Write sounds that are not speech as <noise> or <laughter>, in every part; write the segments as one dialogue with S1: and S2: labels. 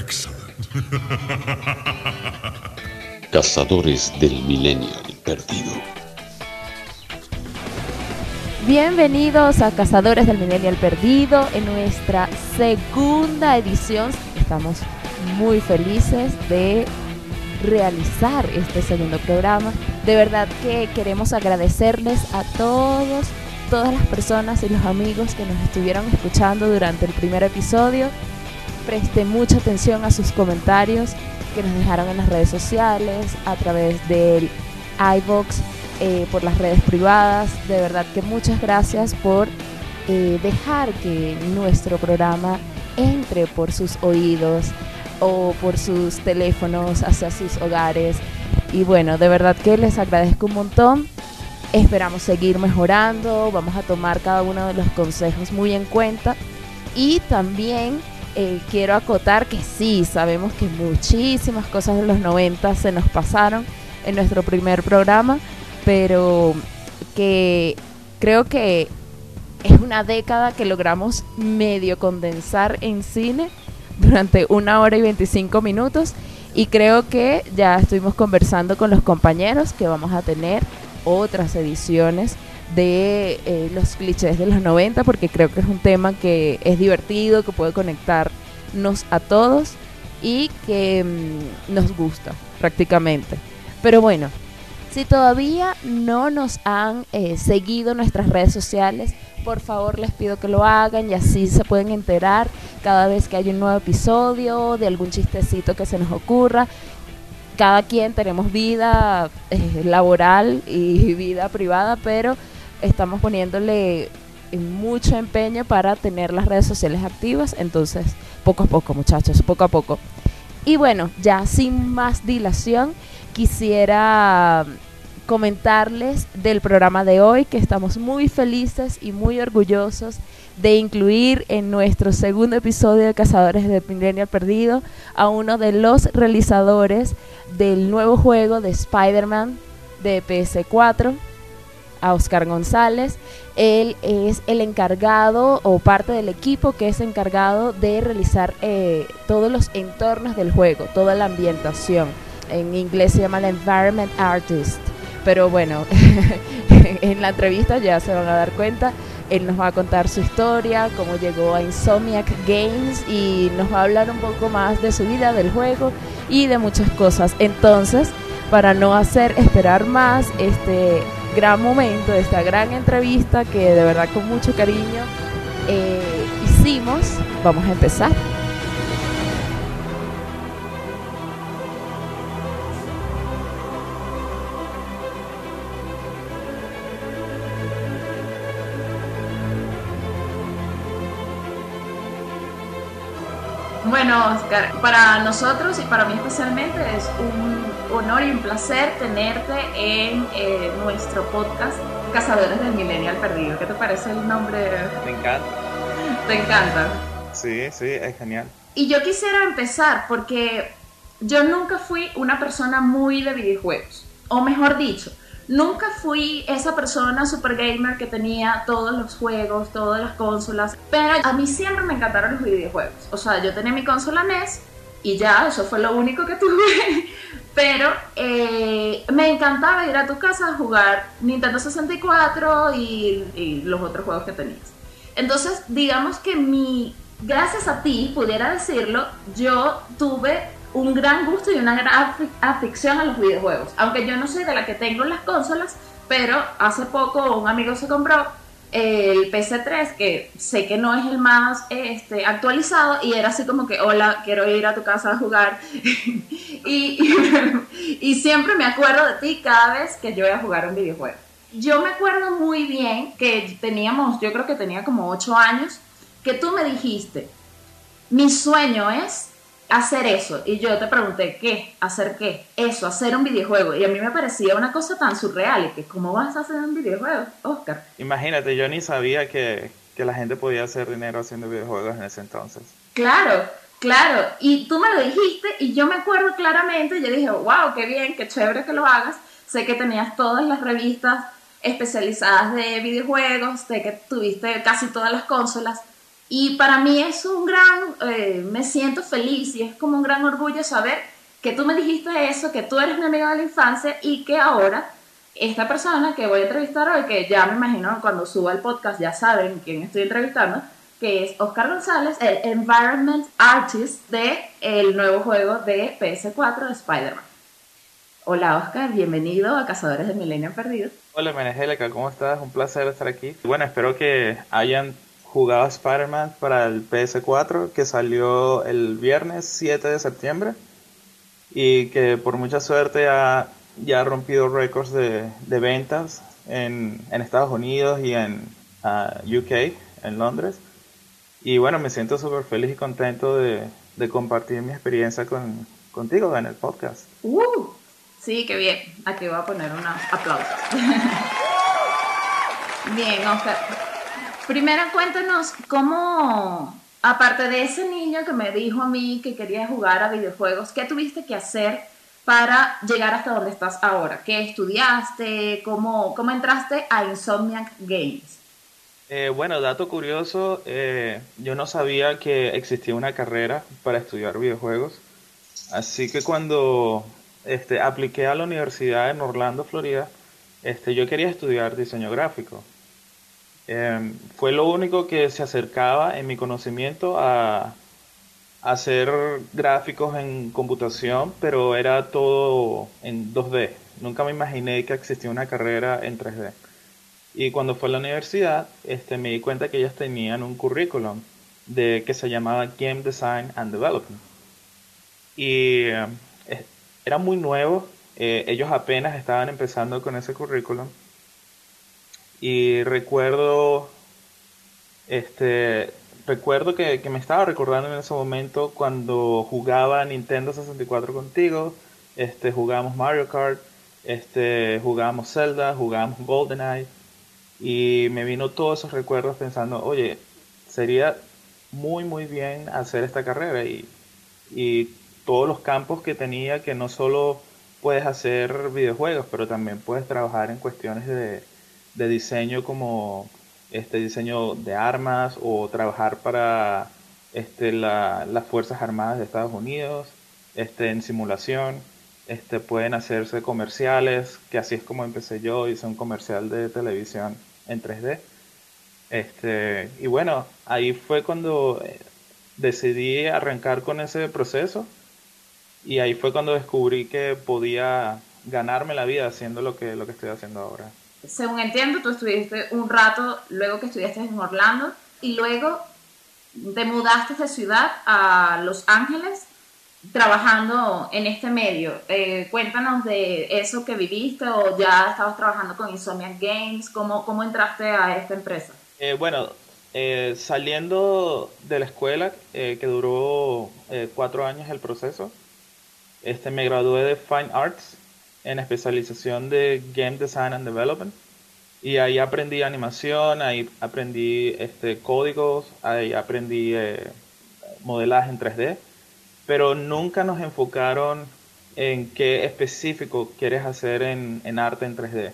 S1: Excellent. <laughs>
S2: Cazadores del Millennial Perdido.
S3: Bienvenidos a Cazadores del Millennial Perdido en nuestra segunda edición. Estamos muy felices de realizar este segundo programa. De verdad que queremos agradecerles a todos, todas las personas y los amigos que nos estuvieron escuchando durante el primer episodio. Preste mucha atención a sus comentarios que nos dejaron en las redes sociales, a través del iBox, eh, por las redes privadas. De verdad que muchas gracias por eh, dejar que nuestro programa entre por sus oídos o por sus teléfonos hacia sus hogares. Y bueno, de verdad que les agradezco un montón. Esperamos seguir mejorando, vamos a tomar cada uno de los consejos muy en cuenta. Y también eh, quiero acotar que sí, sabemos que muchísimas cosas de los 90 se nos pasaron en nuestro primer programa, pero que creo que es una década que logramos medio condensar en cine durante una hora y 25 minutos y creo que ya estuvimos conversando con los compañeros que vamos a tener otras ediciones de eh, los clichés de los 90 porque creo que es un tema que es divertido, que puede conectarnos a todos y que mm, nos gusta prácticamente. Pero bueno, si todavía no nos han eh, seguido nuestras redes sociales, por favor les pido que lo hagan y así se pueden enterar cada vez que hay un nuevo episodio, de algún chistecito que se nos ocurra. Cada quien tenemos vida eh, laboral y <laughs> vida privada, pero estamos poniéndole mucho empeño para tener las redes sociales activas, entonces poco a poco muchachos, poco a poco. Y bueno, ya sin más dilación, quisiera comentarles del programa de hoy que estamos muy felices y muy orgullosos de incluir en nuestro segundo episodio de Cazadores de Millennial Perdido a uno de los realizadores del nuevo juego de Spider-Man de PS4, a Oscar González. Él es el encargado o parte del equipo que es encargado de realizar eh, todos los entornos del juego, toda la ambientación. En inglés se llama el Environment Artist. Pero bueno, <laughs> en la entrevista ya se van a dar cuenta. Él nos va a contar su historia, cómo llegó a Insomniac Games y nos va a hablar un poco más de su vida, del juego y de muchas cosas. Entonces, para no hacer esperar más este gran momento, esta gran entrevista que de verdad con mucho cariño eh, hicimos, vamos a empezar. Bueno, Oscar, para nosotros y para mí especialmente es un honor y un placer tenerte en eh, nuestro podcast Cazadores del Millennial Perdido. ¿Qué te parece el nombre?
S4: Me encanta.
S3: ¿Te encanta?
S4: Sí, sí, es genial.
S3: Y yo quisiera empezar porque yo nunca fui una persona muy de videojuegos. O mejor dicho, Nunca fui esa persona super gamer que tenía todos los juegos, todas las consolas, pero a mí siempre me encantaron los videojuegos. O sea, yo tenía mi consola NES y ya, eso fue lo único que <laughs> tuve. Pero eh, me encantaba ir a tu casa a jugar Nintendo 64 y, los otros juegos que tenías. Entonces, digamos que mi, gracias a ti, pudiera decirlo, yo tuve un gran gusto y una gran afición a los videojuegos. Aunque yo no soy de la que tengo las consolas, pero hace poco un amigo se compró el PC3, que sé que no es el más este, actualizado, y era así como que, hola, quiero ir a tu casa a jugar. <laughs> y, y, siempre me acuerdo de ti cada vez que yo voy a jugar un videojuego. Yo me acuerdo muy bien que teníamos, yo creo que tenía como 8 años, que tú me dijiste, mi sueño es hacer eso. Y yo te pregunté, ¿qué? ¿Hacer qué? Eso, hacer un videojuego. Y a mí me parecía una cosa tan surreal. Que, ¿cómo vas a hacer un videojuego, Oscar?
S4: Imagínate, yo ni sabía que, que la gente podía hacer dinero haciendo videojuegos en ese entonces.
S3: Claro, claro. Y tú me lo dijiste y yo me acuerdo claramente. Yo dije, wow, qué bien, qué chévere que lo hagas. Sé que tenías todas las revistas especializadas de videojuegos, sé que tuviste casi todas las consolas. Y para mí es un gran
S1: eh, me siento feliz y es como un gran orgullo saber que tú me dijiste eso, que tú eres mi amiga de la infancia y que ahora esta persona que voy a entrevistar hoy, que ya me imagino cuando suba el podcast ya saben quién estoy entrevistando, que es Oscar González, el Environment Artist de nuevo juego de PS4 de Spider-Man. Hola Oscar, bienvenido a Cazadores de Milenio Perdido.
S4: Hola Menegélica, ¿cómo estás? Un placer estar aquí. Bueno, espero que hayan jugado Spider-Man para el PS4 que salió el viernes 7 de septiembre y que por mucha suerte ha, ya ha rompido récords de, ventas en, Estados Unidos y en ah, UK, en Londres. Y bueno, me siento súper feliz y contento de, compartir mi experiencia con, contigo en el podcast.
S1: Uh, sí, qué bien. Aquí voy a poner un aplauso. <laughs> bien, Oscar. Primero cuéntanos cómo, aparte de ese niño que me dijo a mí que quería jugar a videojuegos, ¿qué tuviste que hacer para llegar hasta donde estás ahora? ¿Qué estudiaste? ¿Cómo, cómo entraste a Insomniac Games?
S4: Eh, bueno, dato curioso, eh, yo no sabía que existía una carrera para estudiar videojuegos, así que cuando este, apliqué a la universidad en Orlando, Florida, este, yo quería estudiar diseño gráfico. Em, fue lo único que se acercaba en mi conocimiento a, hacer gráficos en computación, pero era todo en 2D. Nunca me imaginé que existía una carrera en 3D. Y cuando fue a la universidad, este, me di cuenta que ellos tenían un currículum de que se llamaba Game Design and Development. Y eh, era muy nuevo, eh, ellos apenas estaban empezando con ese currículum. Y recuerdo, este, recuerdo que, que, me estaba recordando en ese momento cuando jugaba Nintendo 64 contigo, este, jugábamos Mario Kart, este, jugábamos Zelda, jugábamos GoldenEye. Y me vino todos esos recuerdos pensando, oye, sería muy, muy bien hacer esta carrera. Y, todos los campos que tenía que no solo puedes hacer videojuegos, pero también puedes trabajar en cuestiones de, diseño como este diseño de armas o trabajar para este, las Fuerzas Armadas de Estados Unidos, este, en simulación, este, pueden hacerse comerciales, que así es como empecé yo, hice un comercial de televisión en 3D. Este, y bueno, ahí fue cuando eh, decidí arrancar con ese proceso y ahí fue cuando descubrí que podía ganarme la vida haciendo lo que, lo que estoy haciendo ahora.
S1: Según entiendo, tú estuviste un rato luego que estudiaste en Orlando y luego te mudaste de ciudad a Los Ángeles trabajando en este medio. Eh, cuéntanos de eso que viviste o ya estabas trabajando con Insomniac Games. ¿Cómo, cómo entraste a esta empresa?
S4: Eh, bueno, eh, saliendo de la escuela, que duró cuatro años el proceso, este, me gradué de Fine Arts en especialización de Game Design and Development. Y ahí aprendí animación, ahí aprendí este, códigos, ahí aprendí modelaje en 3D pero nunca nos enfocaron en qué específico quieres hacer en, arte en 3D.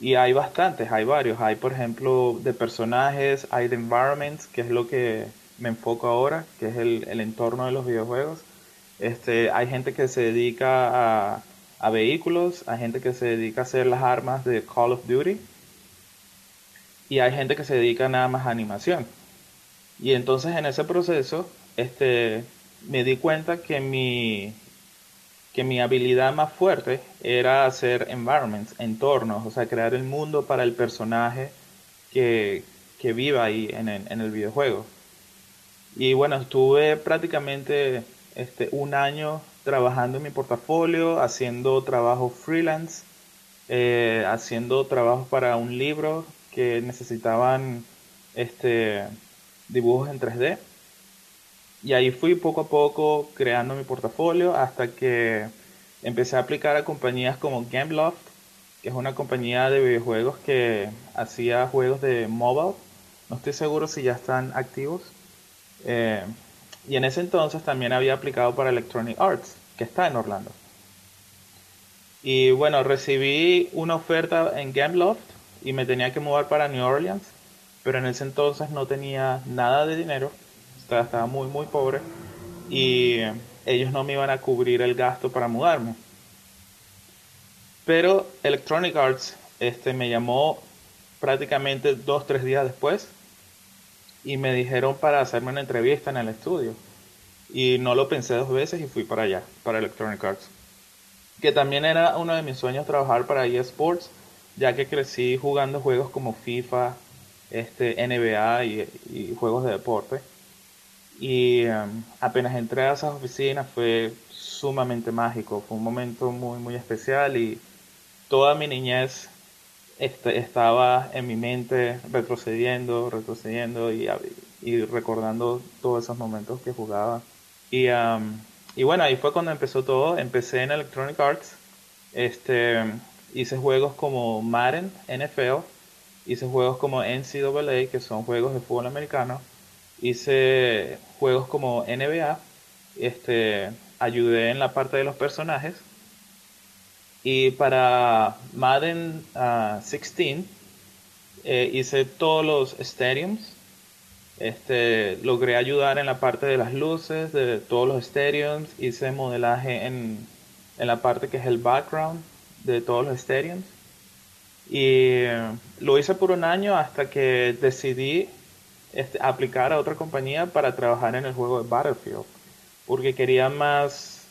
S4: Y hay bastantes, hay varios. Hay, por ejemplo, de personajes, hay de environments, que es lo que me enfoco ahora, que es el, entorno de los videojuegos. Este, hay gente que se dedica a, a, vehículos, hay gente que se dedica a hacer las armas de Call of Duty y hay gente que se dedica nada más a animación. Y entonces en ese proceso, este, me di cuenta que mi, que mi habilidad más fuerte era hacer environments, entornos, o sea, crear el mundo para el personaje que, que viva ahí en el, en el, videojuego. Y bueno, estuve prácticamente este, un año trabajando en mi portafolio, haciendo trabajo freelance, eh, haciendo trabajos para un libro que necesitaban este, dibujos en 3D. Y ahí fui poco a poco creando mi portafolio hasta que empecé a aplicar a compañías como Gameloft, que es una compañía de videojuegos que hacía juegos de mobile. No estoy seguro si ya están activos. Eh, y en ese entonces también había aplicado para Electronic Arts, que está en Orlando. Y bueno, recibí una oferta en Gameloft y me tenía que mudar para New Orleans, pero en ese entonces no tenía nada de dinero sea, estaba muy, muy pobre y ellos no me iban a cubrir el gasto para mudarme. Pero Electronic Arts este, me llamó prácticamente dos, tres días después y me dijeron para hacerme una entrevista en el estudio. Y no lo pensé dos veces y fui para allá, para Electronic Arts. Que también era uno de mis sueños trabajar para eSports, ya que crecí jugando juegos como FIFA, este, NBA y, juegos de deporte. Y um, apenas entré a esas oficinas fue sumamente mágico, fue un momento muy, muy especial y toda mi niñez este, estaba en mi mente retrocediendo, retrocediendo y, y, recordando todos esos momentos que jugaba. Y, um, y bueno, ahí fue cuando empezó todo. Empecé en Electronic Arts. Este, hice juegos como Madden, NFL. Hice juegos como NCAA, que son juegos de fútbol americano. Hice juegos como NBA. Este, ayudé en la parte de los personajes y para Madden 16 uh, eh, hice todos los stadiums. Este, logré ayudar en la parte de las luces de todos los stadiums. Hice modelaje en, en la parte que es el background de todos los stadiums. Y eh, lo hice por un año hasta que decidí este, aplicar a otra compañía para trabajar en el juego de Battlefield. Porque quería más,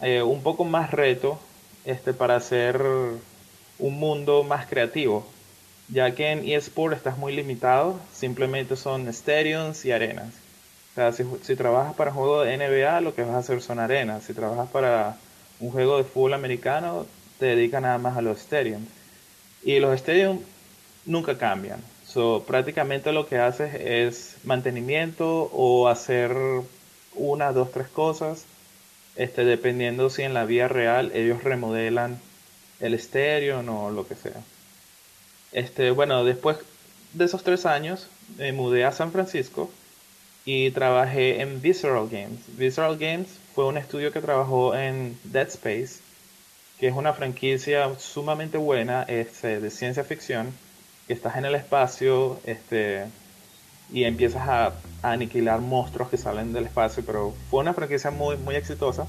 S4: eh, un poco más reto este, para hacer un mundo más creativo, ya que en eSport estás muy limitado, simplemente son stadiums y arenas. O sea, si, trabajas para un juego de NBA, lo que vas a hacer son arenas. Si trabajas para un juego de fútbol americano, te dedicas nada más a los stadiums. Y los stadiums nunca cambian. So, prácticamente lo que haces es mantenimiento o hacer una, dos, tres cosas este, dependiendo si en la vía real ellos remodelan el estéreo o lo que sea. Este, bueno, después de esos tres años me mudé a San Francisco y trabajé en Visceral Games. Visceral Games fue un estudio que trabajó en Dead Space, que es una franquicia sumamente buena este, de ciencia ficción, que estás en el espacio, este, y empiezas a, aniquilar monstruos que salen del espacio, pero fue una franquicia muy, muy exitosa.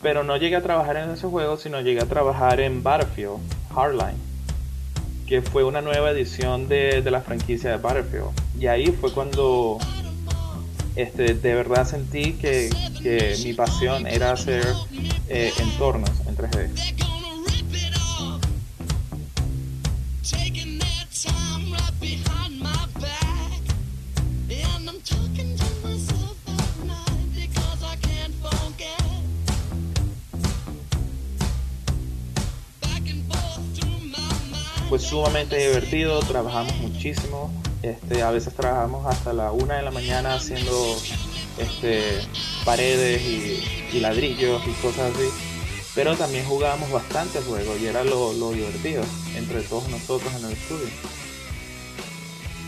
S4: Pero no llegué a trabajar en ese juego, sino llegué a trabajar en Battlefield Hardline, que fue una nueva edición de, la franquicia de Battlefield. Y ahí fue cuando este, de verdad sentí que, mi pasión era hacer eh, entornos en 3D. Fue sumamente divertido, trabajamos muchísimo, este, a veces trabajamos hasta la una de la mañana haciendo este, paredes y, ladrillos y cosas así, pero también jugábamos bastante juego y era lo, divertido entre todos nosotros en el estudio.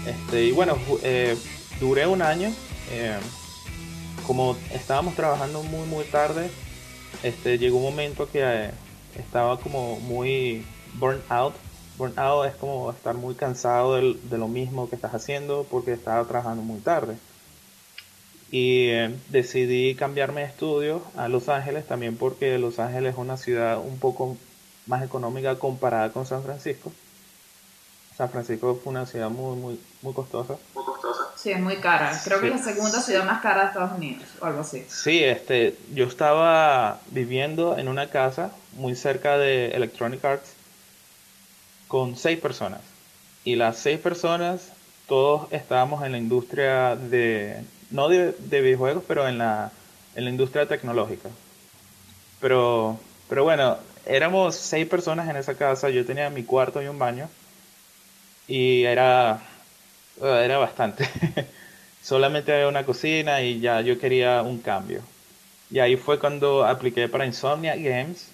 S4: Este, y bueno, eh, duré un año, eh, como estábamos trabajando muy muy tarde, este, llegó un momento que eh, estaba como muy burnt out burnout es como estar muy cansado de, lo mismo que estás haciendo porque estaba trabajando muy tarde. Y eh, decidí cambiarme de estudio a Los Ángeles también porque Los Ángeles es una ciudad un poco más económica comparada con San Francisco. San Francisco fue una ciudad muy, muy, muy costosa.
S1: Muy costosa. Sí, es muy cara. Creo que es la segunda ciudad más cara de Estados Unidos o algo así.
S4: Sí, este, yo estaba viviendo en una casa muy cerca de Electronic Arts con seis personas. Y las seis personas, todos estábamos en la industria de, no de, videojuegos, pero en la, en la industria tecnológica. Pero, pero bueno, éramos seis personas en esa casa, yo tenía mi cuarto y un baño. Y era, era bastante. <laughs> Solamente había una cocina y ya yo quería un cambio. Y ahí fue cuando apliqué para Insomnia Games.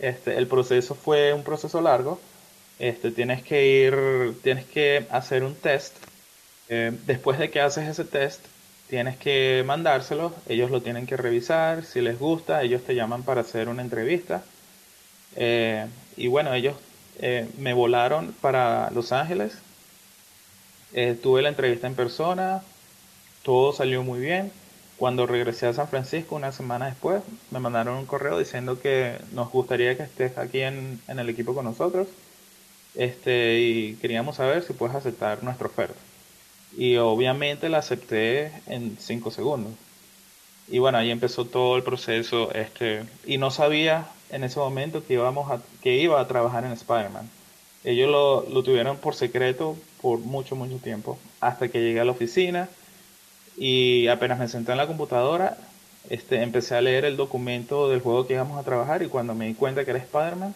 S4: Este, el proceso fue un proceso largo este, tienes que ir, tienes que hacer un test. Eh, después de que haces ese test, tienes que mandárselo, ellos lo tienen que revisar, si les gusta, ellos te llaman para hacer una entrevista. Eh, y bueno, ellos eh, me volaron para Los Ángeles, tuve la entrevista en persona, todo salió muy bien. Cuando regresé a San Francisco una semana después, me mandaron un correo diciendo que nos gustaría que estés aquí en, en el equipo con nosotros. Este, y queríamos saber si puedes aceptar nuestra oferta. Y obviamente la acepté en 5 segundos. Y bueno, ahí empezó todo el proceso. Este, y no sabía en ese momento que, íbamos a, que iba a trabajar en Spider-Man. Ellos lo, lo tuvieron por secreto por mucho, mucho tiempo. Hasta que llegué a la oficina y apenas me senté en la computadora, este, empecé a leer el documento del juego que íbamos a trabajar y cuando me di cuenta que era Spider-Man,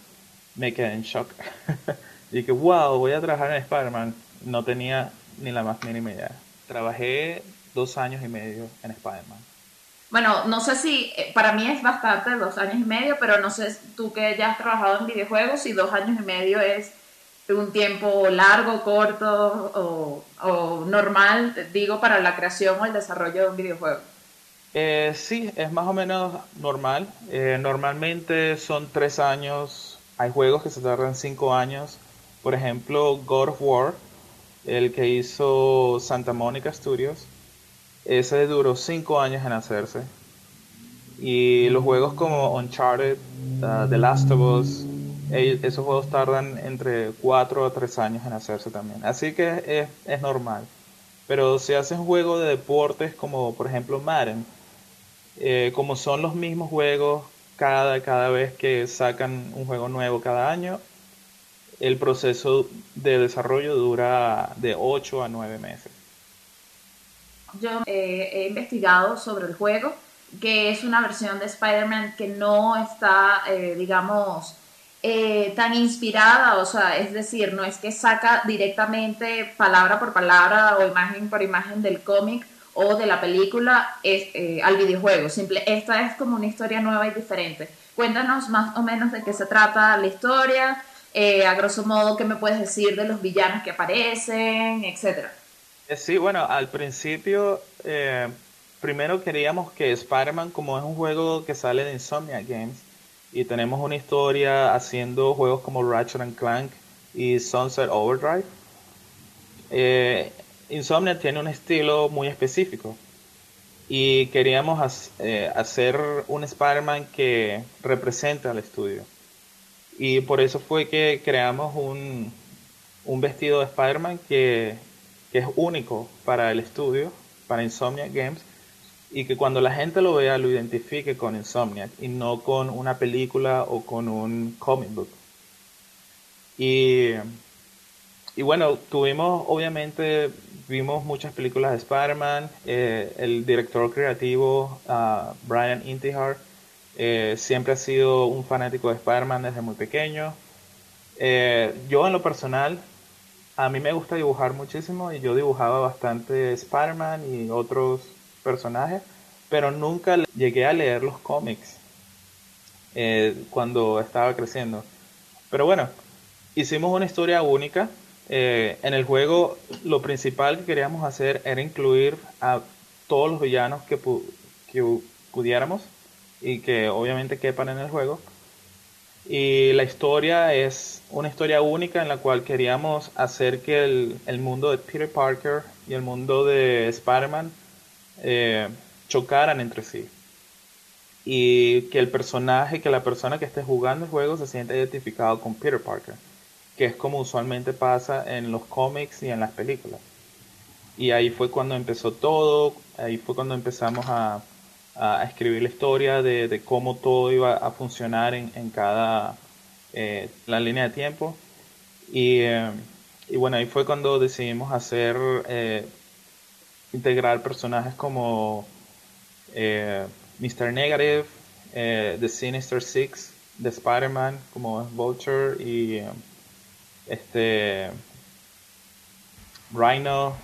S4: me quedé en shock. <laughs> y dije, wow, voy a trabajar en Spider-Man. No tenía ni la más mínima idea. Trabajé dos años y medio en Spider-Man.
S1: Bueno, no sé si, eh, para mí es bastante dos años y medio, pero no sé tú que ya has trabajado en videojuegos, si dos años y medio es un tiempo largo, corto o, normal, digo, para la creación o el desarrollo de un videojuego.
S4: Eh, sí, es más o menos normal. Eh, normalmente son tres años. Hay juegos que se tardan cinco años. Por ejemplo, God of War, el que hizo Santa Monica Studios, ese duró cinco años en hacerse. Y los juegos como Uncharted, uh, The Last of Us, esos juegos tardan entre 4 a 3 años en hacerse también. Así que es, normal. Pero si haces un juego de deportes como por ejemplo Madden, eh, como son los mismos juegos cada, cada vez que sacan un juego nuevo cada año, el proceso de desarrollo dura de 8 a 9 meses.
S1: Yo eh, he investigado sobre el juego, que es una versión de Spider-Man que no está, eh, digamos, eh, tan inspirada, o sea, es decir, no es que saca directamente palabra por palabra o imagen por imagen del cómic o de la película es, eh, al videojuego. Simple, esta es como una historia nueva y diferente. Cuéntanos más o menos de qué se trata la historia, eh, a grosso modo, qué me puedes decir de los villanos que aparecen, etcétera.
S4: Sí, bueno, al principio, primero queríamos que Spider-Man, como es un juego que sale de Insomnia Games, y tenemos una historia haciendo juegos como Ratchet and Clank y Sunset Overdrive. Eh, Insomnia tiene un estilo muy específico y queríamos eh, hacer un Spider-Man que represente al estudio. Y por eso fue que creamos un, un vestido de Spider-Man que, es único para el estudio, para Insomnia Games, y que cuando la gente lo vea lo identifique con Insomniac y no con una película o con un comic book. Y, y bueno, tuvimos, obviamente, vimos muchas películas de Spider-Man. Eh, el director creativo, uh, Brian Intihar, eh, siempre ha sido un fanático de Spider-Man desde muy pequeño. Eh, yo en lo personal, a mí me gusta dibujar muchísimo y yo dibujaba bastante Spider-Man y otros personajes, pero nunca llegué a leer los cómics eh, cuando estaba creciendo. Pero bueno, hicimos una historia única. En el juego lo principal que queríamos hacer era incluir a todos los villanos que, que pudiéramos y que obviamente quepan en el juego. Y la historia es una historia única en la cual queríamos hacer que el, el mundo de Peter Parker y el mundo de Spider-Man eh, chocaran entre sí. Y que el personaje, que la persona que esté jugando el juego se sienta identificado con Peter Parker, que es como usualmente pasa en los cómics y en las películas. Y ahí fue cuando empezó todo, ahí fue cuando empezamos a, escribir la historia de, cómo todo iba a funcionar en, cada eh, la línea de tiempo. Y, eh, y, bueno, ahí fue cuando decidimos hacer integrar personajes como eh, Mr. Negative, eh, The Sinister Six, de Spider-Man, como Vulture y eh, este Rhino,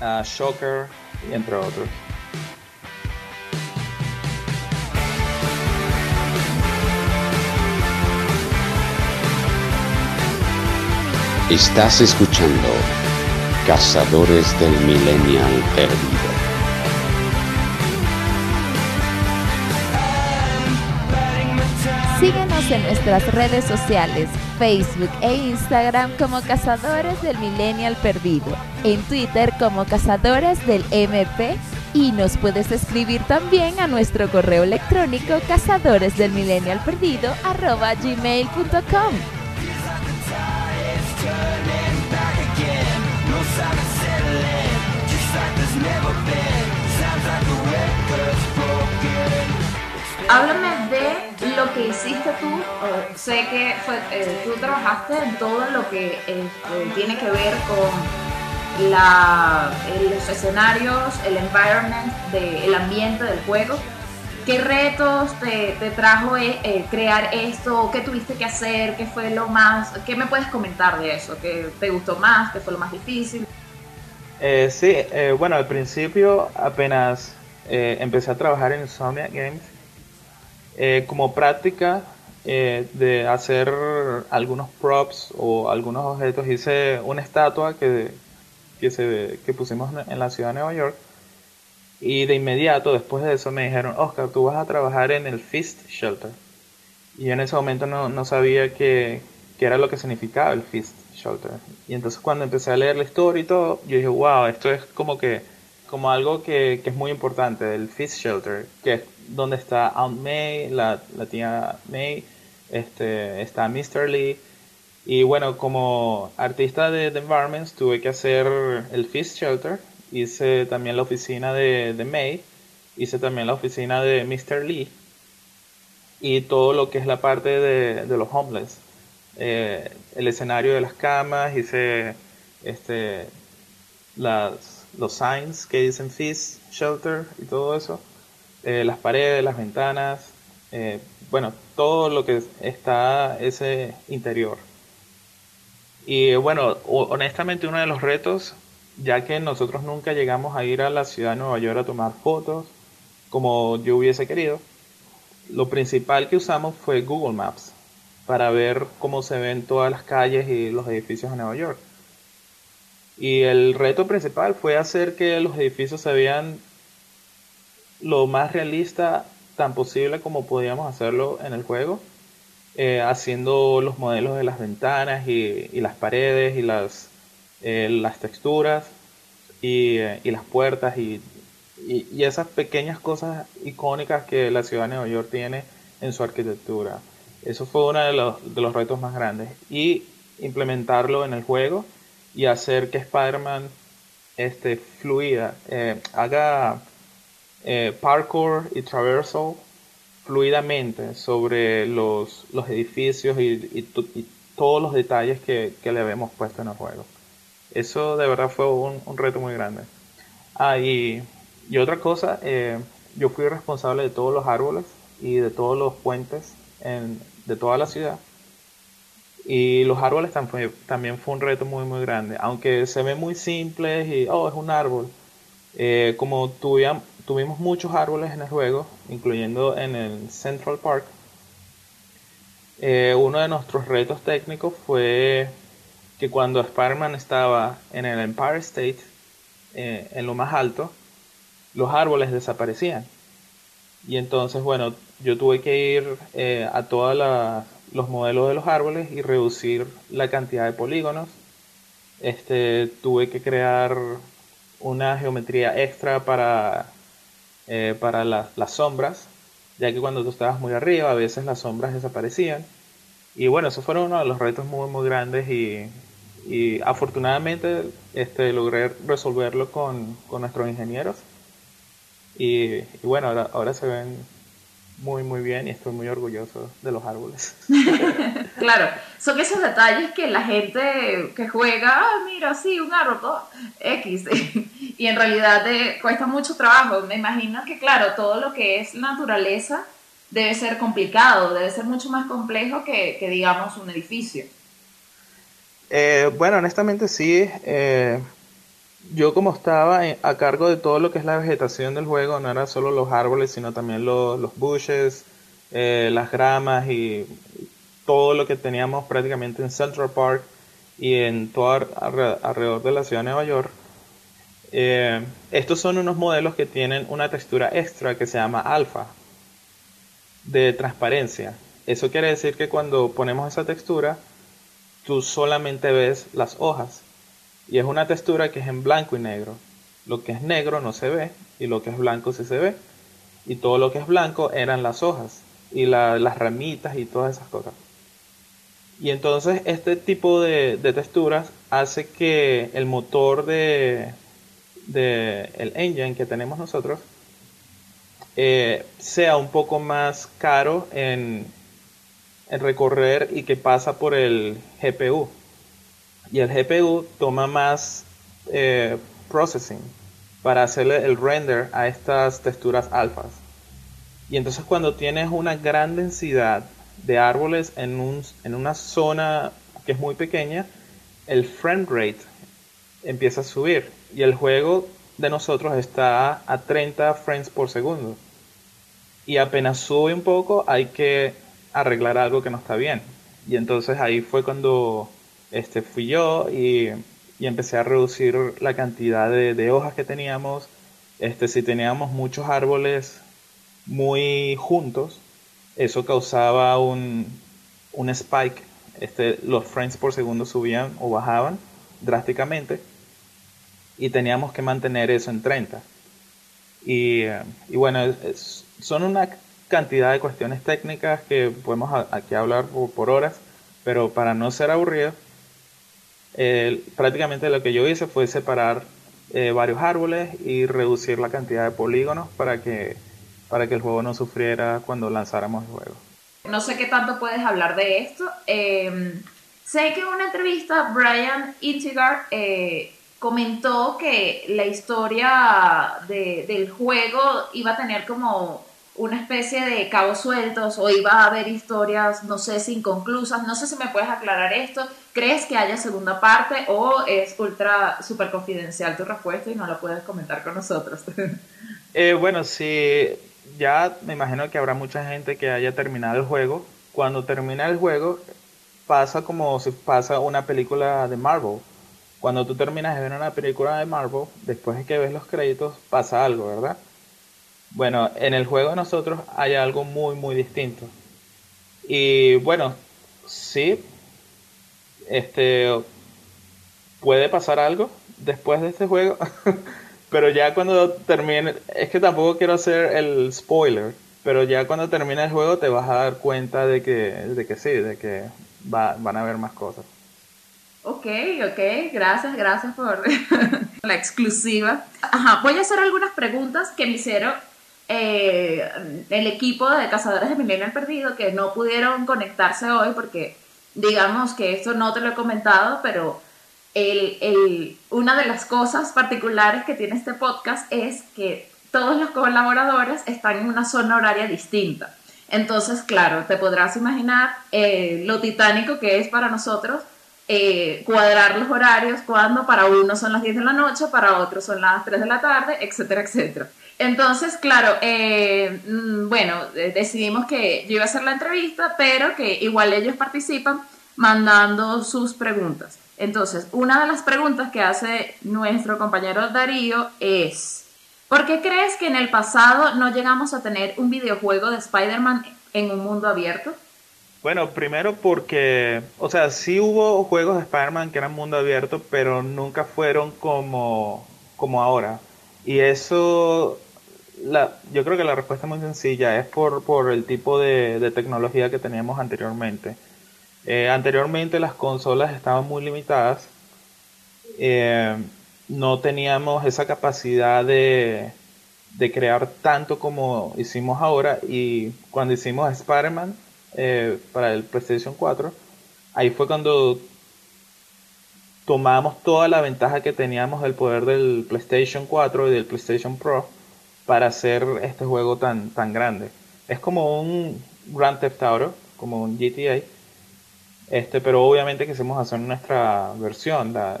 S4: uh, Shocker, entre otros.
S2: Estás escuchando Cazadores del Millennial Perdido.
S3: Síguenos en nuestras redes sociales, Facebook e Instagram como Cazadores del Millennial Perdido, en Twitter como Cazadores del MP y nos puedes escribir también a nuestro correo electrónico cazadores del millennial perdido gmail.com.
S1: Háblame de lo que hiciste tú. sé que fue, eh, tú trabajaste en todo lo que este, tiene que ver con la, los escenarios, el environment, el ambiente del juego. ¿Qué retos te, trajo eh, eh, crear esto? ¿Qué tuviste que hacer? ¿Qué fue lo más? ¿Qué me puedes comentar de eso? ¿Qué te gustó más? ¿Qué fue lo más difícil?
S4: sí, bueno, al principio apenas empecé a trabajar en Insomnia Games, eh, como práctica eh, de hacer algunos props o algunos objetos, hice una estatua que, que, se, que pusimos en la ciudad de Nueva York. Y de inmediato, después de eso, me dijeron, Oscar, tú vas a trabajar en el Feast Shelter. Y en ese momento no, no sabía qué era lo que significaba el Feast Shelter. Y entonces cuando empecé a leer la historia y todo, yo dije, wow, esto es como que como algo que, que es muy importante, el Feast Shelter, que es donde está Aunt May, la, tía May, este, está Mr. Lee. Y bueno, como artista de The Environments tuve que hacer el Feast Shelter, hice también la oficina de, May, hice también la oficina de Mr. Lee y todo lo que es la parte de, de los homeless. Eh, el escenario de las camas, hice este, las, los signs que dicen Feast Shelter y todo eso. Eh, las paredes, las ventanas, eh, bueno, todo lo que está ese interior. Y bueno, honestamente uno de los retos, ya que nosotros nunca llegamos a ir a la ciudad de Nueva York a tomar fotos como yo hubiese querido, lo principal que usamos fue Google Maps para ver cómo se ven todas las calles y los edificios de Nueva York. Y el reto principal fue hacer que los edificios se vean lo más realista tan posible como podíamos hacerlo en el juego, eh, haciendo los modelos de las ventanas y, las paredes y las, eh, las texturas y, eh, y, las puertas y, y, esas pequeñas cosas icónicas que la ciudad de Nueva York tiene en su arquitectura. Eso fue uno de los, de los retos más grandes. Y implementarlo en el juego y hacer que Spider-Man este, fluida, haga eh, parkour y traversal fluidamente sobre los, los edificios y, todos los detalles que, le habíamos puesto en el juego. Eso de verdad fue un, reto muy grande. Ah, y, otra cosa, eh, yo fui responsable de todos los árboles y de todos los puentes de toda la ciudad. Y los árboles también, también fue un reto muy, muy grande. Aunque se ven muy simples y, oh, es un árbol. Eh, como tuvimos, tuvimos muchos árboles en el juego, incluyendo en el Central Park. Eh, uno de nuestros retos técnicos fue que cuando Spider-Man estaba en el Empire State, eh, en lo más alto, los árboles desaparecían. Y entonces, bueno, yo tuve que ir eh, a todos los modelos de los árboles y reducir la cantidad de polígonos. Este, tuve que crear una geometría extra para eh, para las sombras, ya que cuando tú estabas muy arriba a veces las sombras desaparecían. Y bueno, eso fueron uno de los retos muy, muy grandes y, y afortunadamente este, logré resolverlo con, con nuestros ingenieros. Y, bueno, ahora, ahora se ven muy, muy bien y estoy muy orgulloso de los árboles. <laughs>
S1: claro, son esos detalles que la gente que juega, ah, mira, sí, un árbol, X, <laughs> y en realidad te cuesta mucho trabajo. Me imagino que, claro, todo lo que es naturaleza debe ser complicado, debe ser mucho más complejo que, digamos, un edificio.
S4: Eh, bueno, honestamente sí. Eh, yo como estaba a cargo de todo lo que es la vegetación del juego, no era solo los árboles, sino también los, los bushes, eh, las gramas y todo lo que teníamos prácticamente en Central Park y en todo alrededor de la ciudad de Nueva York. Eh, estos son unos modelos que tienen una textura extra que se llama alfa de transparencia Eso quiere decir que cuando ponemos esa textura, tú solamente ves las hojas. Y es una textura que es en blanco y negro. Lo que es negro no se ve y lo que es blanco sí se ve. Y todo lo que es blanco eran las hojas y las ramitas y todas esas cosas. Y entonces este tipo de, texturas hace que el motor de, el engine que tenemos nosotros eh, sea un poco más caro en, en recorrer y que pasa por el GPU. Y el GPU toma más eh, processing para hacerle el render a estas texturas alfas. Y entonces cuando tienes una gran densidad de árboles en, un, en una zona que es muy pequeña, el frame rate empieza a subir y el juego de nosotros está a 30 frames por segundo. Y apenas sube un poco hay que arreglar algo que no está bien. Y entonces ahí fue cuando este, fui yo y, empecé a reducir la cantidad de, hojas que teníamos. Este, si teníamos muchos árboles muy juntos, eso causaba un, un spike. Este, los frames por segundo subían o bajaban drásticamente y teníamos que mantener eso en 30. Y, y bueno, son una cantidad de cuestiones técnicas que podemos aquí hablar por, horas, pero para no ser aburrido, prácticamente lo que yo hice fue separar eh, varios árboles y reducir la cantidad de polígonos para que, para que el juego no sufriera cuando lanzáramos el juego.
S1: No sé qué tanto puedes hablar de esto. Em, sé que en una entrevista Brian Intigar eh, comentó que la historia del juego iba a tener como una especie de cabos sueltos o iba a haber historias, no sé inconclusas, no sé si me puedes aclarar esto, ¿crees que haya segunda parte o es ultra super confidencial tu respuesta y no lo puedes comentar con nosotros? <laughs>
S4: Eh, bueno, sí, ya me imagino que habrá mucha gente que haya terminado el juego. Cuando termina el juego pasa como si pasa una película de Marvel. Cuando tú terminas de ver una película de Marvel, después de que ves los créditos, pasa algo, ¿verdad? Bueno, en el juego de nosotros hay algo muy, muy distinto. Y bueno, sí, este, puede pasar algo después de este juego, <laughs> pero ya cuando termine, es que tampoco quiero hacer el spoiler, pero ya cuando termine el juego te vas a dar cuenta de que, de que sí, de que va, van a haber más cosas.
S1: Ok, ok, gracias, gracias por <laughs> la exclusiva. Ajá, voy a hacer algunas preguntas que me hicieron eh, el equipo de cazadores de Milenio Perdido que no pudieron conectarse hoy porque digamos que esto no te lo he comentado, pero el, una de las cosas particulares que tiene este podcast es que todos los colaboradores están en una zona horaria distinta. Entonces, claro, te podrás imaginar eh, lo titánico que es para nosotros eh, cuadrar los horarios cuando para uno son las 10 de la noche, para otros son las 3 de la tarde, etcétera, etcétera. Entonces, claro, eh, mm, bueno, decidimos que yo iba a hacer la entrevista, pero que igual ellos participan mandando sus preguntas. Entonces, una de las preguntas que hace nuestro compañero Darío es, ¿por qué crees que en el pasado no llegamos a tener un videojuego de Spider-Man en un mundo abierto?
S4: Bueno, primero porque, o sea, sí hubo juegos de Spider-Man que eran mundo abierto, pero nunca fueron como, como ahora. Y eso yo creo que la respuesta es muy sencilla, es por, por el tipo de, tecnología que teníamos anteriormente. Eh, anteriormente las consolas estaban muy limitadas, eh, no teníamos esa capacidad de, de, crear tanto como hicimos ahora. Y cuando hicimos Spider-Man eh, para el PlayStation 4, ahí fue cuando tomamos toda la ventaja que teníamos del poder del PlayStation 4 y del PlayStation Pro para hacer este juego tan, tan grande. Es como un Grand Theft Auto, como un GTA, este, pero obviamente quisimos hacer nuestra versión, la,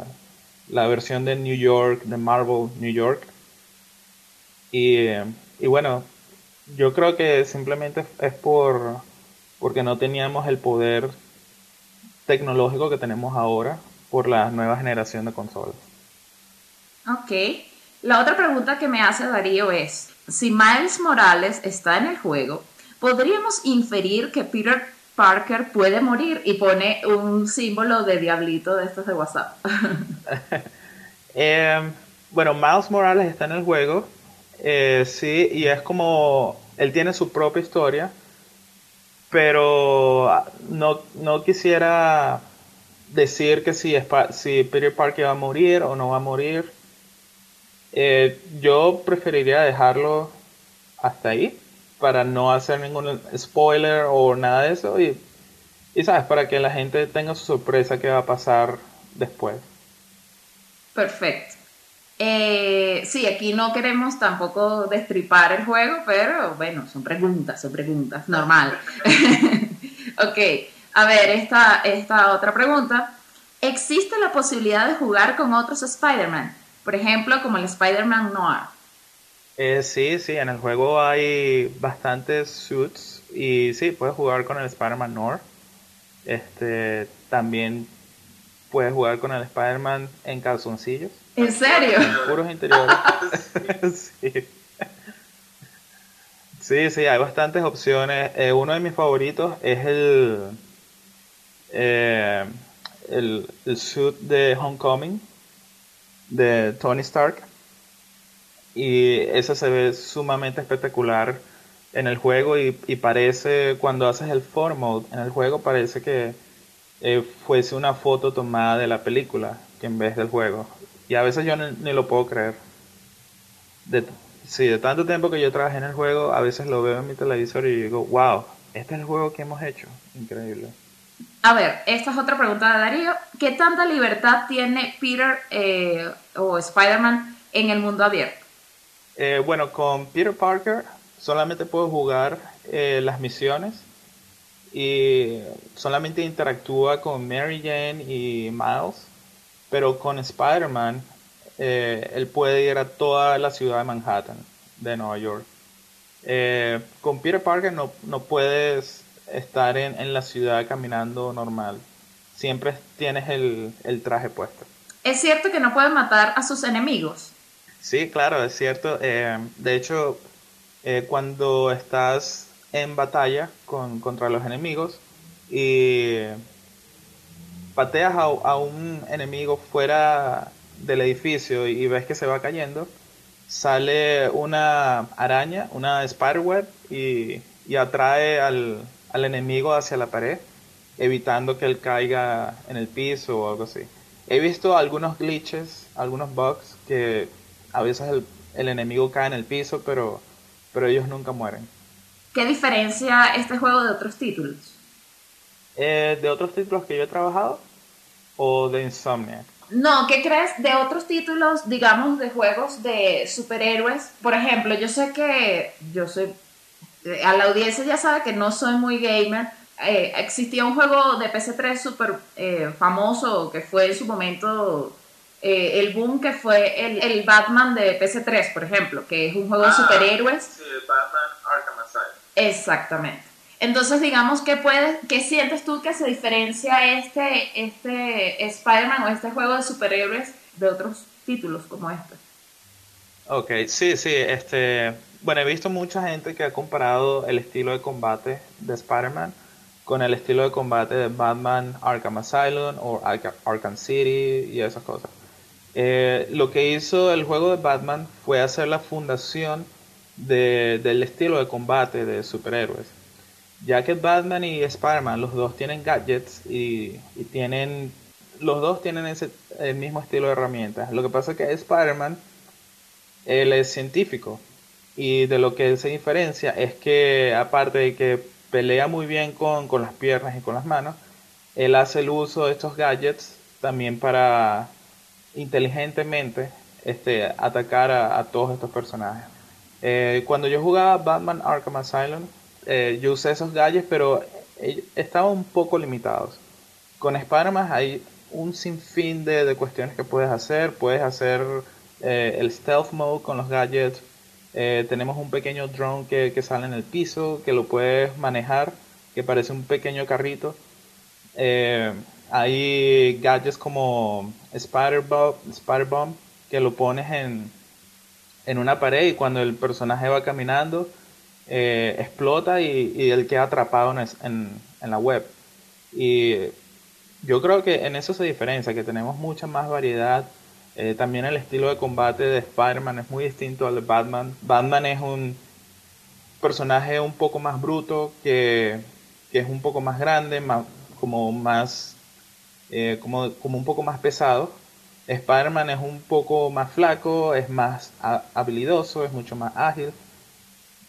S4: la versión de New York, de Marvel New York. Y, y bueno, yo creo que simplemente es por porque no teníamos el poder tecnológico que tenemos ahora por la nueva generación de consolas.
S1: Ok. La otra pregunta que me hace Darío es, si Miles Morales está en el juego, ¿podríamos inferir que Peter Parker puede morir y pone un símbolo de diablito de estos de WhatsApp. <laughs>
S4: Em, bueno, Miles Morales está en el juego, eh, sí, y es como él tiene su propia historia, pero ah, no, no quisiera decir que si, si Peter Parker va a morir o no va a morir. Eh, yo preferiría dejarlo hasta ahí para no hacer ningún spoiler o nada de eso y, y sabes, para que la gente tenga su sorpresa que va a pasar después.
S1: Perfecto. Eh, sí, aquí no queremos tampoco destripar el juego, pero bueno, son preguntas, son preguntas, normal. <laughs> ok, a ver, esta, esta otra pregunta. ¿Existe la posibilidad de jugar con otros Spider-Man? Por ejemplo, como el Spider-Man Noir.
S4: Eh, sí, sí, en el juego hay bastantes suits y sí, puedes jugar con el Spider-Man Noir. Este, también puedes jugar con el Spider-Man en calzoncillos.
S1: ¿En serio?
S4: En puros interiores. <laughs> sí. sí. hay bastantes opciones. Eh, uno de mis favoritos es el, eh, el, el suit de Homecoming de Tony Stark. Y ese se ve sumamente espectacular en el juego y, y parece, cuando haces el form mode en el juego, parece que eh, fuese una foto tomada de la película que en vez del juego. Y a veces yo ni, lo puedo creer. De, sí, de tanto tiempo que yo trabajé en el juego, a veces lo veo en mi televisor y digo, wow, este es el juego que hemos hecho. Increíble.
S1: A ver, esta es otra pregunta de Darío. ¿Qué tanta libertad tiene Peter eh, o Spider-Man en el mundo abierto?
S4: Eh, bueno, con Peter Parker solamente puedo jugar las misiones y solamente interactúa con Mary Jane y Miles, pero con Spider-Man eh, él puede ir a toda la ciudad de Manhattan, de Nueva York. Eh, con Peter Parker no, no puedes estar en, en, la ciudad caminando normal. Siempre tienes el, el, traje puesto.
S1: ¿Es cierto que no puede matar a sus enemigos?
S4: Sí, claro, es cierto. Eh, de hecho, cuando estás en batalla con, contra los enemigos y pateas a, un enemigo fuera del edificio y ves que se va cayendo, sale una araña, una spiderweb y, y atrae al, al, enemigo hacia la pared, evitando que él caiga en el piso o algo así. He visto algunos glitches, algunos bugs que a veces el, el enemigo cae en el piso, pero, pero ellos nunca mueren.
S1: ¿Qué diferencia este juego de otros títulos?
S4: Eh, ¿De otros títulos que yo he trabajado? ¿O de Insomniac?
S1: No, ¿qué crees de otros títulos, digamos, de juegos de superhéroes? Por ejemplo, yo sé que yo soy, a la audiencia ya sabe que no soy muy gamer. Eh, existía un juego de PC3 súper eh, famoso que fue en su momento el boom, que fue el, el, Batman de PC3, por ejemplo, que es un juego de ah, superhéroes.
S5: Sí, Batman Arkham
S1: Exactamente. Entonces, digamos, ¿qué, puedes, ¿qué sientes tú que se diferencia este, este Spider-Man o este juego de superhéroes de otros títulos como este?
S4: Ok, sí, sí. Este, bueno, he visto mucha gente que ha comparado el estilo de combate de Spider-Man con el estilo de combate de Batman Arkham Asylum o Arkham City y esas cosas. Eh, lo que hizo el juego de Batman fue hacer la fundación de, del estilo de combate de superhéroes. Ya que Batman y Spider-Man, los dos tienen gadgets y, tienen. Los dos tienen ese, el mismo estilo de herramientas. Lo que pasa es que Spider-Man, él es científico. Y de lo que él se diferencia es que, aparte de que pelea muy bien con, con las piernas y con las manos, él hace el uso de estos gadgets también para inteligentemente este, atacar a todos estos personajes. Eh, cuando yo jugaba Batman Arkham Asylum, eh, yo usé esos galles, pero eh, estaban un poco limitados. Con Spider-Man hay un sinfín de, de, cuestiones que puedes hacer. Puedes hacer el stealth mode con los gadgets. tenemos un pequeño drone que, que, sale en el piso, que lo puedes manejar, que parece un pequeño carrito. hay gadgets como Spider-Bomb, Spider que lo pones en, en una pared y cuando el personaje va caminando eh, explota y, y, él queda atrapado en, en la web. Y yo creo que en eso se diferencia, que tenemos mucha más variedad. Eh, también el estilo de combate de Spider-Man es muy distinto al de Batman. Batman es un personaje un poco más bruto, que, que es un poco más grande, más, como más eh, como, como un poco más pesado. Spider-Man es un poco más flaco, es más habilidoso, es mucho más ágil.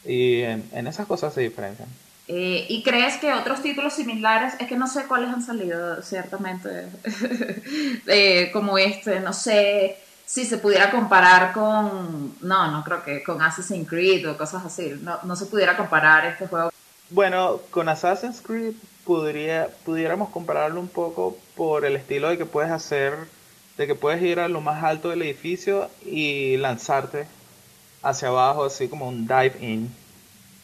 S4: Y en, esas cosas se diferencian.
S1: Eh, ¿Y crees que otros títulos similares, es que no sé cuáles han salido ciertamente, <laughs> eh, como este, no sé si se pudiera comparar con, no, no creo que con Assassin's Creed o cosas así, no, no se pudiera comparar este juego.
S4: Bueno, con Assassin's Creed podría, pudiéramos compararlo un poco por el estilo de que puedes hacer, de que puedes ir a lo más alto del edificio y lanzarte hacia abajo, así como un dive in.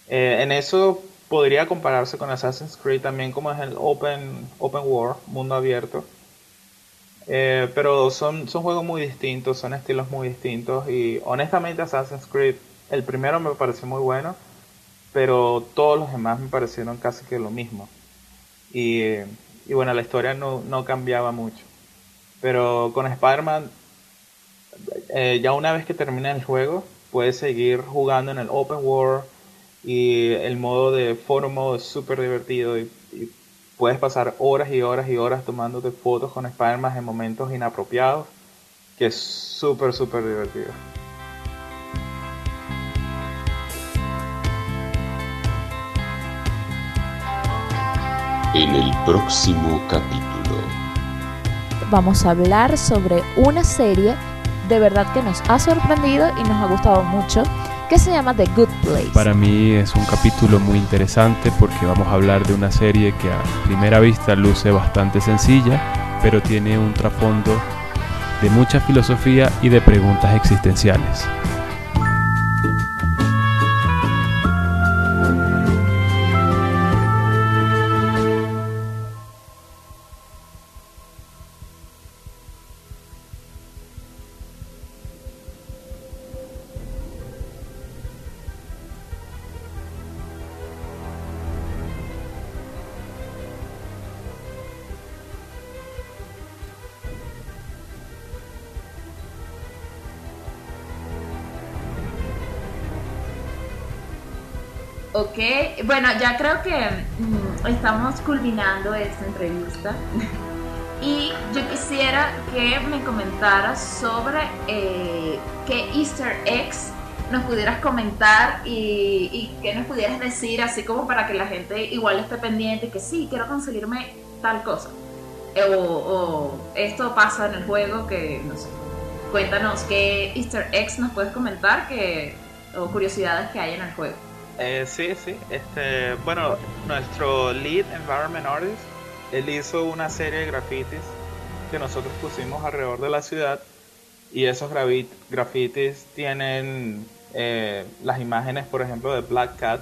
S4: Eh, en eso podría compararse con Assassin's Creed también como es el Open, open World, mundo abierto. Eh, pero son, son juegos muy distintos, son estilos muy distintos y honestamente Assassin's Creed, el primero me pareció muy bueno, pero todos los demás me parecieron casi que lo mismo. Y, bueno, la historia no, cambiaba mucho. Pero con Spider-Man, eh, ya una vez que termina el juego, puedes seguir jugando en el Open World y el modo de mode es súper divertido y, y, puedes pasar horas y horas y horas tomándote fotos con Spider-Man en momentos inapropiados, que es súper, súper divertido.
S2: En el próximo capítulo
S3: vamos a hablar sobre una serie de verdad que nos ha sorprendido y nos ha gustado mucho que se llama The Good Place.
S5: Para mí es un capítulo muy interesante porque vamos a hablar de una serie que a primera vista luce bastante sencilla, pero tiene un trasfondo de mucha filosofía y de preguntas existenciales.
S1: Bueno, ya creo que mm, estamos culminando esta entrevista. <laughs> y yo quisiera que me comentaras sobre eh, qué easter eggs nos pudieras comentar y, y qué nos pudieras decir, así como para que la gente igual esté pendiente, que sí, quiero conseguirme tal cosa. O, o esto pasa en el juego, que no sé. Cuéntanos qué easter eggs nos puedes comentar que, o curiosidades que hay en el juego.
S4: Eh, sí, sí. Este, bueno, nuestro lead environment artist, él hizo una serie de grafitis que nosotros pusimos alrededor de la ciudad y esos grafitis tienen eh, las imágenes, por ejemplo, de Black Cat,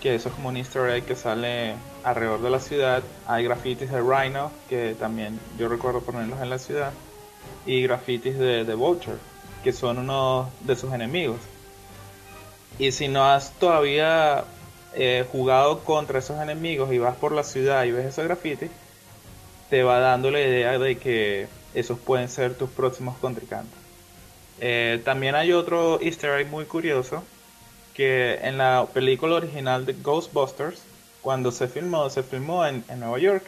S4: que eso es como un easter egg que sale alrededor de la ciudad. Hay grafitis de Rhino, que también yo recuerdo ponerlos en la ciudad, y grafitis de, de Vulture, que son uno de sus enemigos. Y si no has todavía eh, jugado contra esos enemigos y vas por la ciudad y ves esos grafitis, te va dando la idea de que esos pueden ser tus próximos contrincantes. Eh, también hay otro easter egg muy curioso, que en la película original de Ghostbusters, cuando se filmó, se filmó en, Nueva York.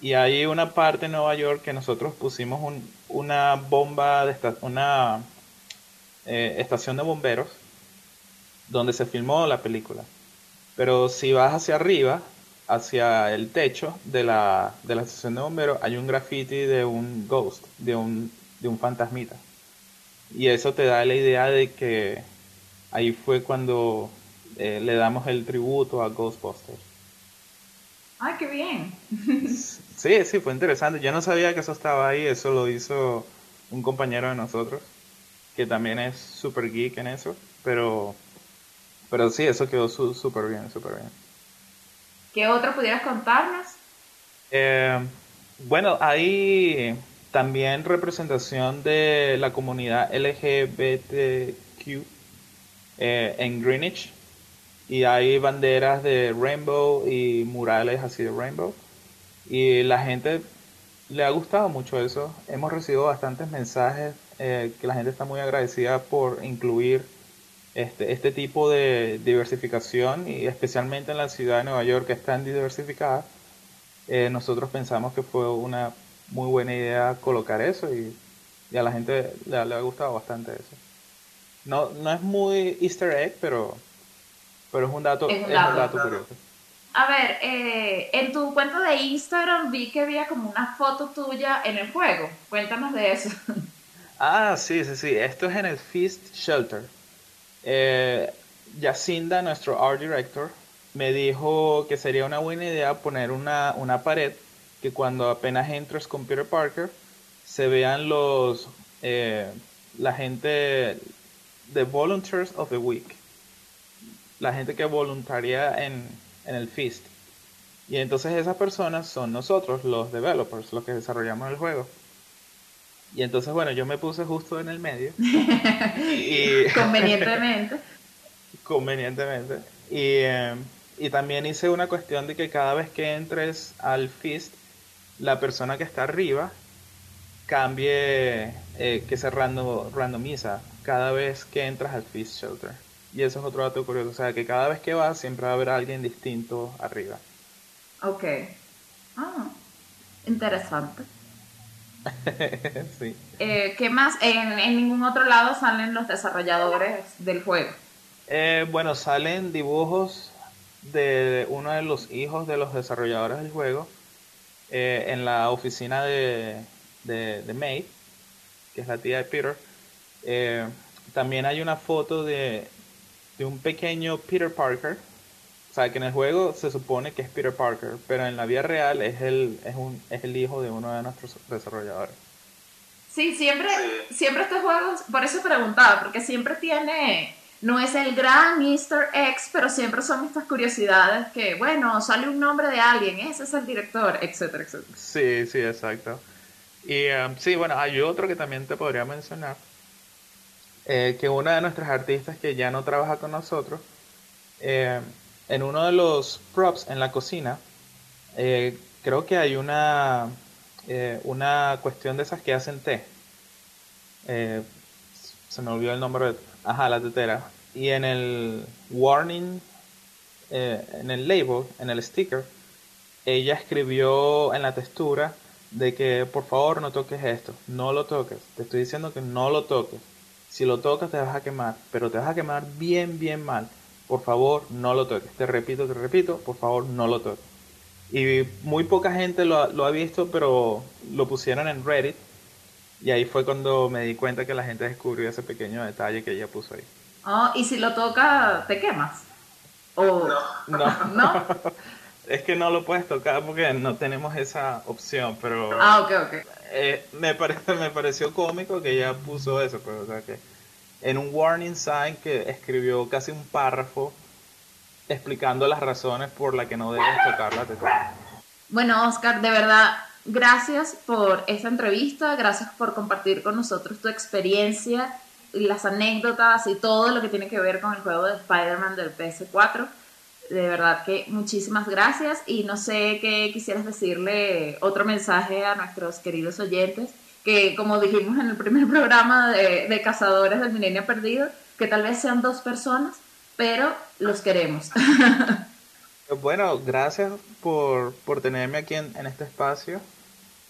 S4: Y hay una parte en Nueva York que nosotros pusimos una bomba, de una eh, estación de bomberos donde se filmó la película. Pero si vas hacia arriba, hacia el techo de la, de la estación de bomberos, hay un graffiti de un ghost, de un, de un fantasmita. Y eso te da la idea de que ahí fue cuando eh, le damos el tributo a Ghostbusters.
S1: ¡Ay, qué bien! <laughs>
S4: sí, sí, fue interesante. Yo no sabía que eso estaba ahí, eso lo hizo un compañero de nosotros, que también es super geek en eso, pero pero sí, eso quedó súper bien, súper bien.
S1: ¿Qué otro pudieras contarnos?
S4: Eh, bueno, hay también representación de la comunidad LGBTQ eh, en Greenwich. y hay banderas de Rainbow y murales así de Rainbow. Y la gente le ha gustado mucho eso. Hemos recibido bastantes mensajes eh, que la gente está muy agradecida por incluir este, este tipo de diversificación y especialmente en la ciudad de Nueva York que es tan diversificada. Eh, nosotros pensamos que fue una muy buena idea colocar eso y, a la gente le, ha gustado bastante eso. No, no es muy easter egg, pero, pero es un dato, es un dato, curioso.
S1: A ver, eh, en tu cuenta de Instagram vi que había como una foto tuya en el juego. Cuéntanos de eso.
S4: Ah, sí, sí, sí. Esto es en el Feast Shelter. Eh, Yacinda, nuestro art director, me dijo que sería una buena idea poner una, una pared que cuando apenas entres con Peter Parker se vean los eh, la gente de Volunteers of the Week, la gente que voluntaria en, en el Feast. Y entonces esas personas son nosotros, los developers, los que desarrollamos el juego. Y entonces, bueno, yo me puse justo en el medio. <laughs>
S1: y, convenientemente. <laughs>
S4: convenientemente. Y, em, y también hice una cuestión de que cada vez que entres al Feast, la persona que está arriba cambie, eh, que se random, randomiza cada vez que entras al Feast Shelter. Y eso es otro dato curioso, o sea que cada vez que vas siempre va a haber alguien distinto arriba.
S1: Ok. Ah, interesante.
S4: Sí.
S1: Eh, ¿Qué más? En, ningún otro lado salen los desarrolladores del juego.
S4: Eh, bueno, salen dibujos de uno de los hijos de los desarrolladores del juego eh, en la oficina de, de, de, May, que es la tía de Peter. también hay una foto de, de un pequeño Peter Parker. O sea, que en el juego se supone que es Peter Parker, pero en la vida real es el, es un, es el hijo de uno de nuestros desarrolladores.
S1: Sí, siempre, siempre estos juegos, por eso preguntaba, porque siempre tiene, no es el gran Easter eggs, pero siempre son estas curiosidades que, bueno, sale un nombre de alguien, ese es el director, etcétera, etcétera.
S4: Sí, sí, exacto. Y um, sí, bueno, hay otro que también te podría mencionar, eh, que una de nuestras artistas que ya no trabaja con nosotros, eh, en uno de los props en la cocina, eh, creo que hay una, una cuestión de esas que hacen té. se me olvidó el nombre de... Ajá, la tetera. Y en el warning, en el label, en el sticker, ella escribió en la textura de que por favor no toques esto, no lo toques, te estoy diciendo que no lo toques, si lo tocas te vas a quemar, pero te vas a quemar bien, bien mal. Por favor, no lo toques. Te repito, te repito, por favor, no lo toques. Y muy poca gente lo, ha visto, pero lo pusieron en Reddit. Y ahí fue cuando me di cuenta que la gente descubrió ese pequeño detalle que ella puso ahí.
S1: Oh, ¿y si lo toca, te quemas? ¿O...
S4: No. ¿No? <laughs> es que no lo puedes tocar porque no tenemos esa opción, pero...
S1: Ah, ok, ok.
S4: Eh, me, parece, <laughs> me pareció cómico que ella puso eso, pero pues, o sea que en un warning sign que escribió casi un párrafo explicando las razones por las que no debes tocar la
S1: Bueno, Oscar, de verdad, gracias por esta entrevista, gracias por compartir con nosotros tu experiencia y las anécdotas y todo lo que tiene que ver con el juego de Spider-Man del PS4 de verdad que muchísimas gracias y no sé qué quisieras decirle otro mensaje a nuestros queridos oyentes, que como dijimos en el primer <laughs> programa de, Cazadores del Milenio Perdido, que tal vez sean dos personas, pero los queremos. <laughs>
S4: Bueno, gracias por, tenerme aquí en, este espacio,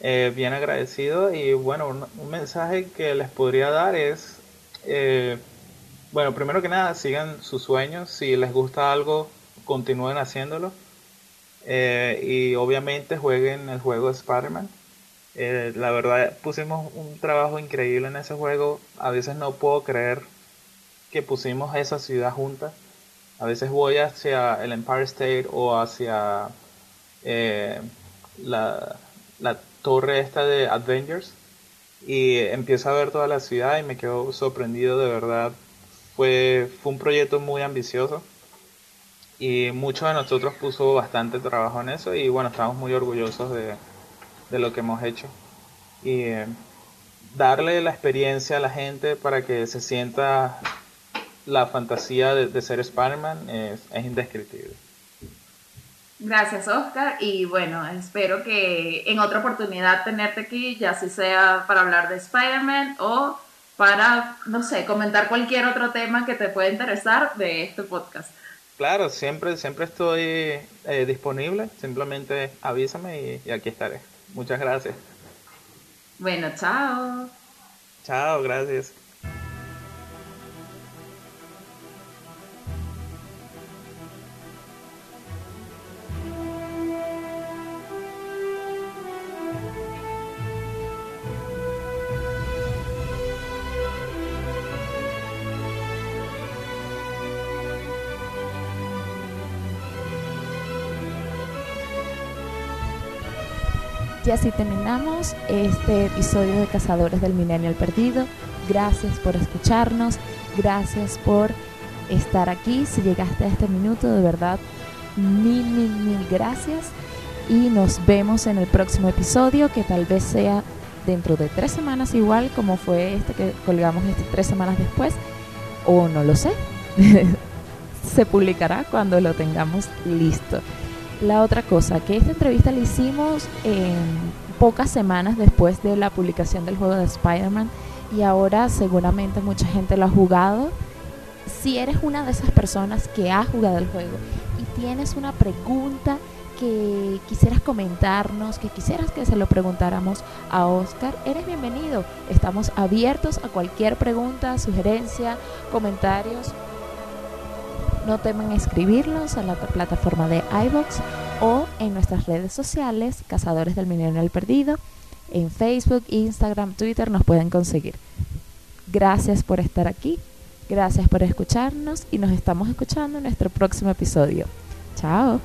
S4: eh, bien agradecido y bueno, un, mensaje que les podría dar es, eh, bueno, primero que nada, sigan sus sueños, si les gusta algo, continúen haciéndolo. Eh, y obviamente jueguen el juego de Spider-Man. Eh, la verdad pusimos un trabajo increíble en ese juego. A veces no puedo creer que pusimos esa ciudad junta. A veces voy hacia el Empire State o hacia eh, la, la torre esta de Avengers y empiezo a ver toda la ciudad y me quedo sorprendido de verdad. Fue, fue un proyecto muy ambicioso y muchos de nosotros puso bastante trabajo en eso y bueno, estamos muy orgullosos de, lo que hemos hecho. Y eh, darle la experiencia a la gente para que se sienta la fantasía de, ser Spider-Man es, es indescriptible.
S1: Gracias, Oscar. Y bueno, espero que en otra oportunidad tenerte aquí, ya si sea para hablar de Spider-Man o para, no sé, comentar cualquier otro tema que te pueda interesar de este podcast.
S4: Claro, siempre, siempre estoy eh, disponible. Simplemente avísame y aquí estaré. Muchas gracias.
S1: Bueno, chao.
S4: Chao, gracias.
S3: Y así terminamos este episodio de Cazadores del Millennial Perdido. Gracias por escucharnos, gracias por estar aquí. Si llegaste a este minuto, de verdad, mil, mil, mil gracias. Y nos vemos en el próximo episodio, que tal vez sea dentro de tres semanas igual como fue este que colgamos este tres semanas después. O no lo sé. <laughs> Se publicará cuando lo tengamos listo. La otra cosa, que esta entrevista la hicimos en pocas semanas después de la publicación del juego de Spider-Man y ahora seguramente mucha gente lo ha jugado. Si eres una de esas personas que ha jugado el juego y tienes una pregunta que quisieras comentarnos, que quisieras que se lo preguntáramos a Oscar, eres bienvenido. Estamos abiertos a cualquier pregunta, sugerencia, comentarios no temen escribirnos a la plataforma de iBox o en nuestras redes sociales, Cazadores del Mineral Perdido. En Facebook, Instagram, Twitter nos pueden conseguir. Gracias por estar aquí, gracias por escucharnos y nos estamos escuchando en nuestro próximo episodio. Chao.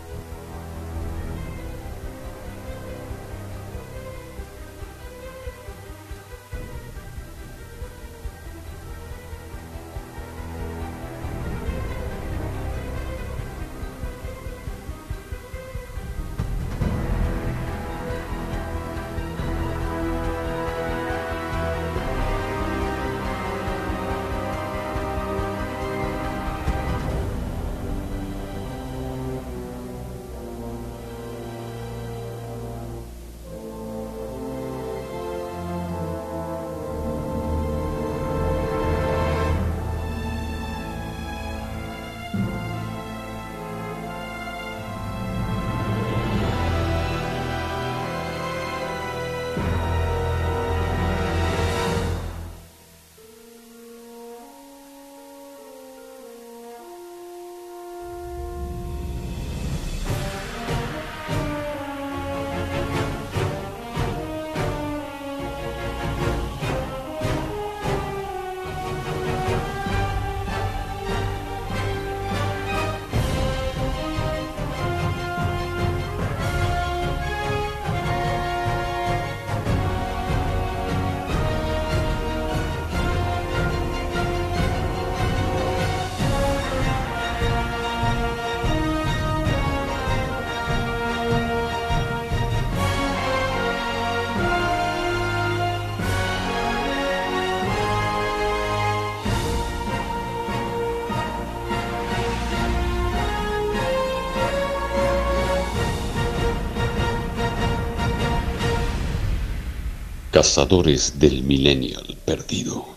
S2: Cazadores del Millennial Perdido.